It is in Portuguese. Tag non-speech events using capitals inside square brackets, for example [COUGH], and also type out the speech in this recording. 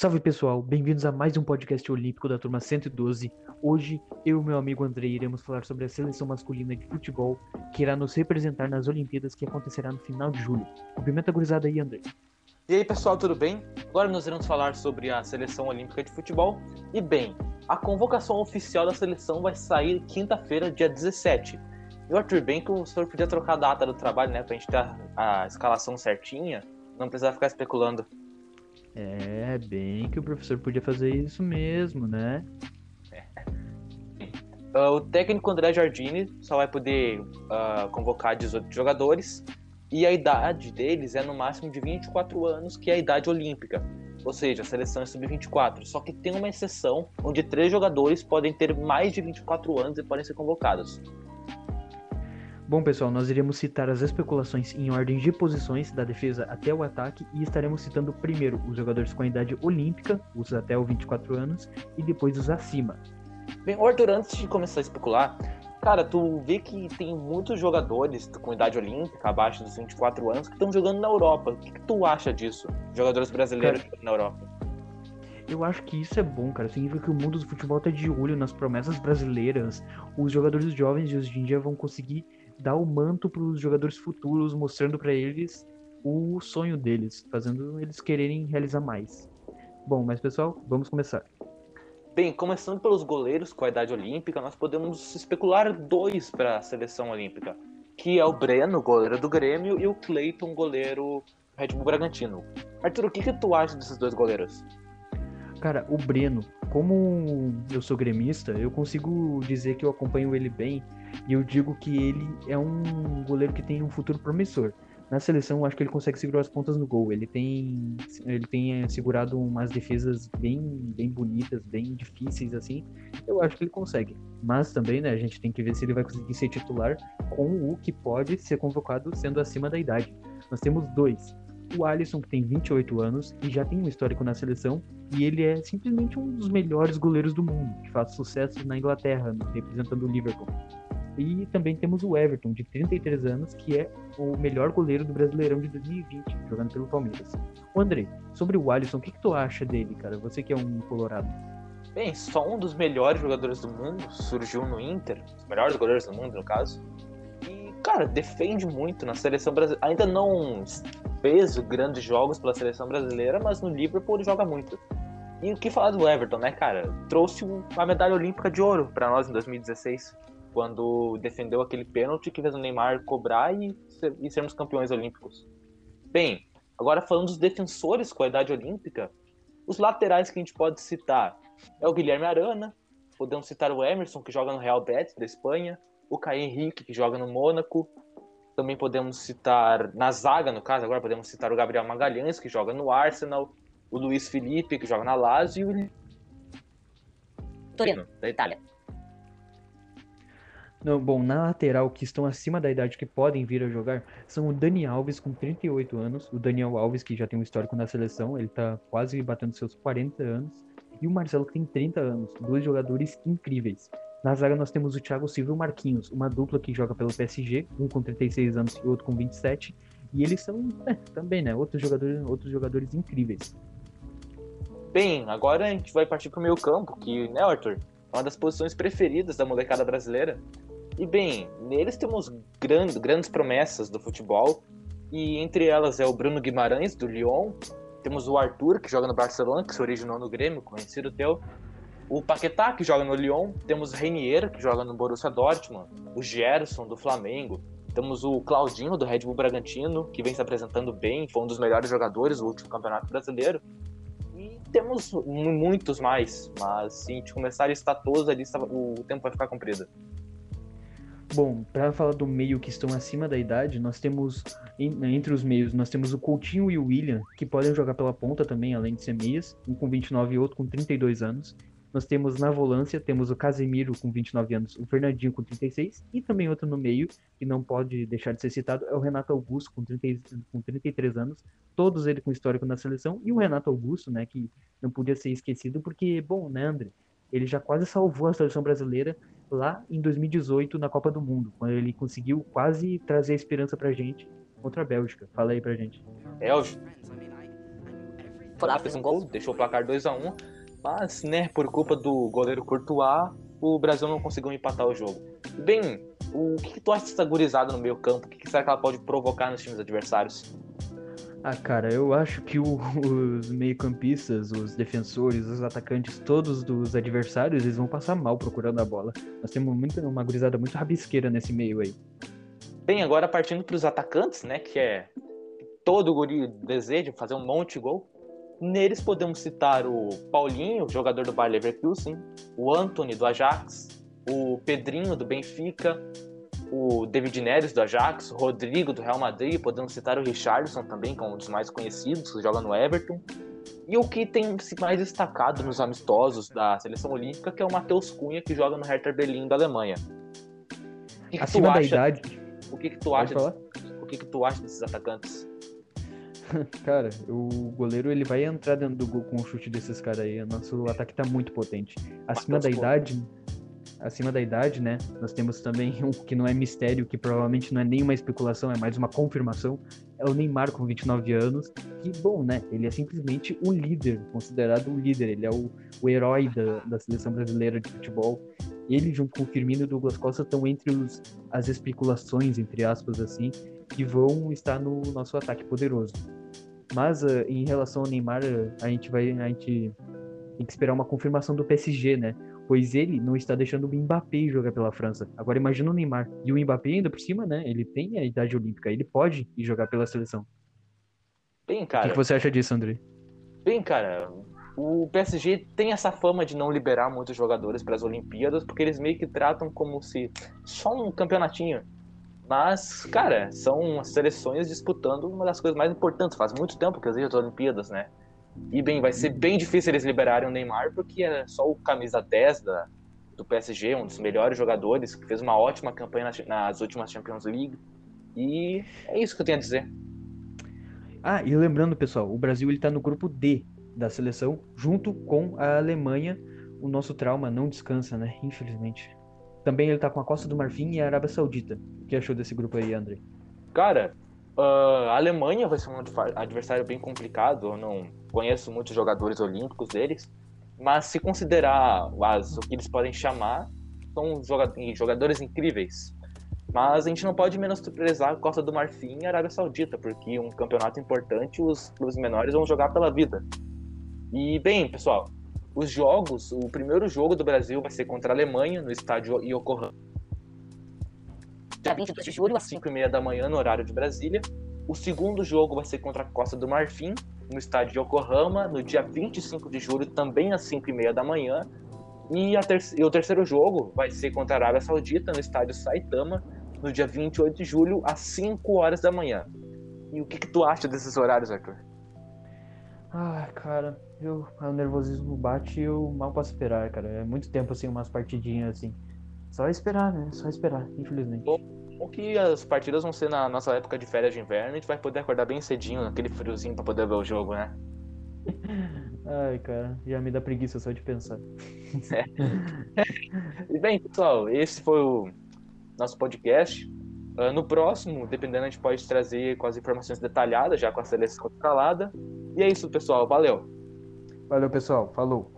Salve pessoal, bem-vindos a mais um podcast olímpico da turma 112. Hoje, eu e meu amigo André iremos falar sobre a seleção masculina de futebol que irá nos representar nas Olimpíadas que acontecerá no final de julho. Cumprimenta a gurizada aí, André. E aí pessoal, tudo bem? Agora nós iremos falar sobre a seleção olímpica de futebol. E bem, a convocação oficial da seleção vai sair quinta-feira, dia 17. E o Arthur, bem que o senhor podia trocar a data do trabalho, né, pra gente ter a, a escalação certinha, não precisar ficar especulando. É, bem que o professor podia fazer isso mesmo, né? Uh, o técnico André Jardini só vai poder uh, convocar 18 jogadores e a idade deles é no máximo de 24 anos, que é a idade olímpica. Ou seja, a seleção é sub-24. Só que tem uma exceção onde três jogadores podem ter mais de 24 anos e podem ser convocados. Bom, pessoal, nós iremos citar as especulações em ordem de posições, da defesa até o ataque, e estaremos citando primeiro os jogadores com a idade olímpica, os até os 24 anos, e depois os acima. Bem, Arthur, antes de começar a especular, cara, tu vê que tem muitos jogadores com idade olímpica, abaixo dos 24 anos, que estão jogando na Europa. O que, que, tu acha disso? Jogadores brasileiros cara, na Europa. Eu acho que isso é bom, cara. Significa que o mundo do futebol tá de olho nas promessas brasileiras. Os jogadores jovens de hoje em dia vão conseguir dar o manto para os jogadores futuros, mostrando para eles o sonho deles, fazendo eles quererem realizar mais. Bom, mas pessoal, vamos começar. Bem, começando pelos goleiros com a idade olímpica, nós podemos especular dois para a seleção olímpica, que é o Breno, goleiro do Grêmio, e o Cleiton, goleiro do Red Bull Bragantino. Arthur, o que, que tu acha desses dois goleiros? Cara, o Breno, como eu sou gremista, eu consigo dizer que eu acompanho ele bem e eu digo que ele é um goleiro que tem um futuro promissor. Na seleção, eu acho que ele consegue segurar as pontas no gol. Ele tem, ele tem eh, segurado umas defesas bem, bem bonitas, bem difíceis, assim. Eu acho que ele consegue. Mas também, né, a gente tem que ver se ele vai conseguir ser titular com o que pode ser convocado sendo acima da idade. Nós temos dois. O Alisson, que tem 28 anos e já tem um histórico na seleção, e ele é simplesmente um dos melhores goleiros do mundo, que faz sucesso na Inglaterra, representando o Liverpool. E também temos o Everton, de 33 anos, que é o melhor goleiro do Brasileirão de 2020, jogando pelo Palmeiras. O André, sobre o Alisson, o que, que tu acha dele, cara? Você que é um colorado. Bem, só um dos melhores jogadores do mundo surgiu no Inter, os melhores goleiros do mundo, no caso. E, cara, defende muito na seleção brasileira. Ainda não fez grandes jogos pela seleção brasileira, mas no Liverpool ele joga muito. E o que falar do Everton, né, cara? Trouxe uma medalha olímpica de ouro para nós em 2016 quando defendeu aquele pênalti que fez o Neymar cobrar e, ser, e sermos campeões olímpicos. Bem, agora falando dos defensores com a idade olímpica, os laterais que a gente pode citar é o Guilherme Arana, podemos citar o Emerson, que joga no Real Betis da Espanha, o Caio Henrique, que joga no Mônaco, também podemos citar, na zaga no caso, agora podemos citar o Gabriel Magalhães, que joga no Arsenal, o Luiz Felipe, que joga na Lazio, e o Torino, da Itália. Não, bom, na lateral, que estão acima da idade que podem vir a jogar, são o Dani Alves, com 38 anos, o Daniel Alves, que já tem um histórico na seleção, ele tá quase batendo seus 40 anos, e o Marcelo, que tem 30 anos, dois jogadores incríveis. Na zaga nós temos o Thiago Silva e o Marquinhos, uma dupla que joga pelo PSG, um com 36 anos e outro com 27, e eles são é, também, né, outros jogadores, outros jogadores incríveis. Bem, agora a gente vai partir para o meio campo, que, né, Arthur, é uma das posições preferidas da molecada brasileira. E bem, neles temos grandes, grandes promessas do futebol, e entre elas é o Bruno Guimarães, do Lyon, temos o Arthur, que joga no Barcelona, que se originou no Grêmio, conhecido teu, o Paquetá, que joga no Lyon, temos o Reinier, que joga no Borussia Dortmund, o Gerson, do Flamengo, temos o Claudinho, do Red Bull Bragantino, que vem se apresentando bem, foi um dos melhores jogadores do último Campeonato Brasileiro, e temos muitos mais, mas se a gente começar a listar todos, a lista, o tempo vai ficar comprido. Bom, para falar do meio que estão acima da idade, nós temos entre os meios, nós temos o Coutinho e o William, que podem jogar pela ponta também, além de ser meias, um com 29 e outro com 32 anos. Nós temos na volância, temos o Casemiro com 29 anos, o Fernandinho com 36 e também outro no meio, que não pode deixar de ser citado, é o Renato Augusto com, 30, com 33 anos, todos ele com histórico na seleção, e o Renato Augusto, né, que não podia ser esquecido porque, bom, né, André, ele já quase salvou a seleção brasileira lá em 2018 na Copa do Mundo, quando ele conseguiu quase trazer a esperança pra gente contra a Bélgica. Fala aí pra gente. Foi lá, fez um gol, deixou o placar 2 a 1 mas, né, por culpa do goleiro Courtois, o Brasil não conseguiu empatar o jogo. Bem, o que, que tu acha dessa gurizada no meio campo? O que, que será que ela pode provocar nos times adversários? Ah, cara, eu acho que o, [LAUGHS] os meio-campistas, os defensores, os atacantes, todos dos adversários, eles vão passar mal procurando a bola. Nós temos muito, uma gurizada muito rabisqueira nesse meio aí. Bem, agora partindo para os atacantes, né, que é todo guri deseja fazer um monte de gol. Neles podemos citar o Paulinho, jogador do Bayer Leverkusen, o Anthony do Ajax, o Pedrinho do Benfica, o David Neres do Ajax, o Rodrigo do Real Madrid, podemos citar o Richardson também, que é um dos mais conhecidos, que joga no Everton. E o que tem se mais destacado nos amistosos da seleção olímpica, que é o Matheus Cunha, que joga no Hertha Berlim da Alemanha. O que, que Acima da acha... idade. O que, que tu acha? O que, que tu acha desses atacantes? [LAUGHS] Cara, o goleiro ele vai entrar dentro do gol com o chute desses caras aí. Nosso ataque tá muito potente. Acima Matheus da idade, acima da idade, né? Nós temos também [LAUGHS] um que não é mistério, que provavelmente não é nenhuma especulação, é mais uma confirmação. É o Neymar com 29 anos. Que bom, né? Ele é simplesmente o líder, considerado o líder. Ele é o, o herói da, da seleção brasileira de futebol. Ele, junto com o Firmino e o Douglas Costa, estão entre os, as especulações, entre aspas, assim, que vão estar no nosso ataque poderoso. Mas uh, em relação ao Neymar, a gente vai. A gente tem que esperar uma confirmação do PSG, né? Pois ele não está deixando o Mbappé jogar pela França. Agora imagina o Neymar. E o Mbappé ainda por cima, né? Ele tem a idade olímpica, ele pode ir jogar pela seleção. Bem, cara. O que, você acha disso, André? Bem, cara, o PSG tem essa fama de não liberar muitos jogadores para as Olimpíadas, porque eles meio que tratam como se só um campeonatinho. Mas, cara, são as seleções disputando uma das coisas mais importantes. Faz muito tempo que existe as Olimpíadas, né? E bem, vai ser bem difícil eles liberarem o Neymar, porque é só o camisa 10 da, do PSG, um dos melhores jogadores, que fez uma ótima campanha nas, nas últimas Champions League. E é isso que eu tenho a dizer. Ah, e lembrando, pessoal, o Brasil ele tá no grupo D da seleção, junto com a Alemanha. O nosso trauma não descansa, né? Infelizmente. Também ele tá com a Costa do Marfim e a Arábia Saudita. O que achou desse grupo aí, André? Cara, Uh, a Alemanha vai ser um adversário bem complicado. Eu não conheço muitos jogadores olímpicos deles, mas se considerar as, o que eles podem chamar, são jogadores incríveis. Mas a gente não pode menosprezar a Costa do Marfim e a Arábia Saudita, porque um campeonato importante, os clubes menores vão jogar pela vida. E bem, pessoal, os jogos, o primeiro jogo do Brasil vai ser contra a Alemanha, no estádio Yokohama dia 22 de julho, às 5 e meia da manhã, no horário de Brasília. O segundo jogo vai ser contra a Costa do Marfim, no estádio de Yokohama, no dia 25 de julho, também às 5 e meia da manhã. E, ter e o terceiro jogo vai ser contra a Arábia Saudita, no estádio Saitama, no dia 28 de julho, às 5 horas da manhã. E o que, que tu acha desses horários, Arthur? Ah, cara, eu, o nervosismo bate e eu mal posso esperar, cara. É muito tempo assim, umas partidinhas assim. Só esperar, né? Só esperar, infelizmente. O que as partidas vão ser na nossa época de férias de inverno, a gente vai poder acordar bem cedinho, naquele friozinho pra poder ver o jogo, né? [LAUGHS] Ai, cara, já me dá preguiça só de pensar. [LAUGHS] É. E bem, pessoal, esse foi o nosso podcast. Uh, no próximo, dependendo, a gente pode trazer com as informações detalhadas, já com a seleção escalada. E é isso, pessoal. Valeu. Valeu, pessoal. Falou.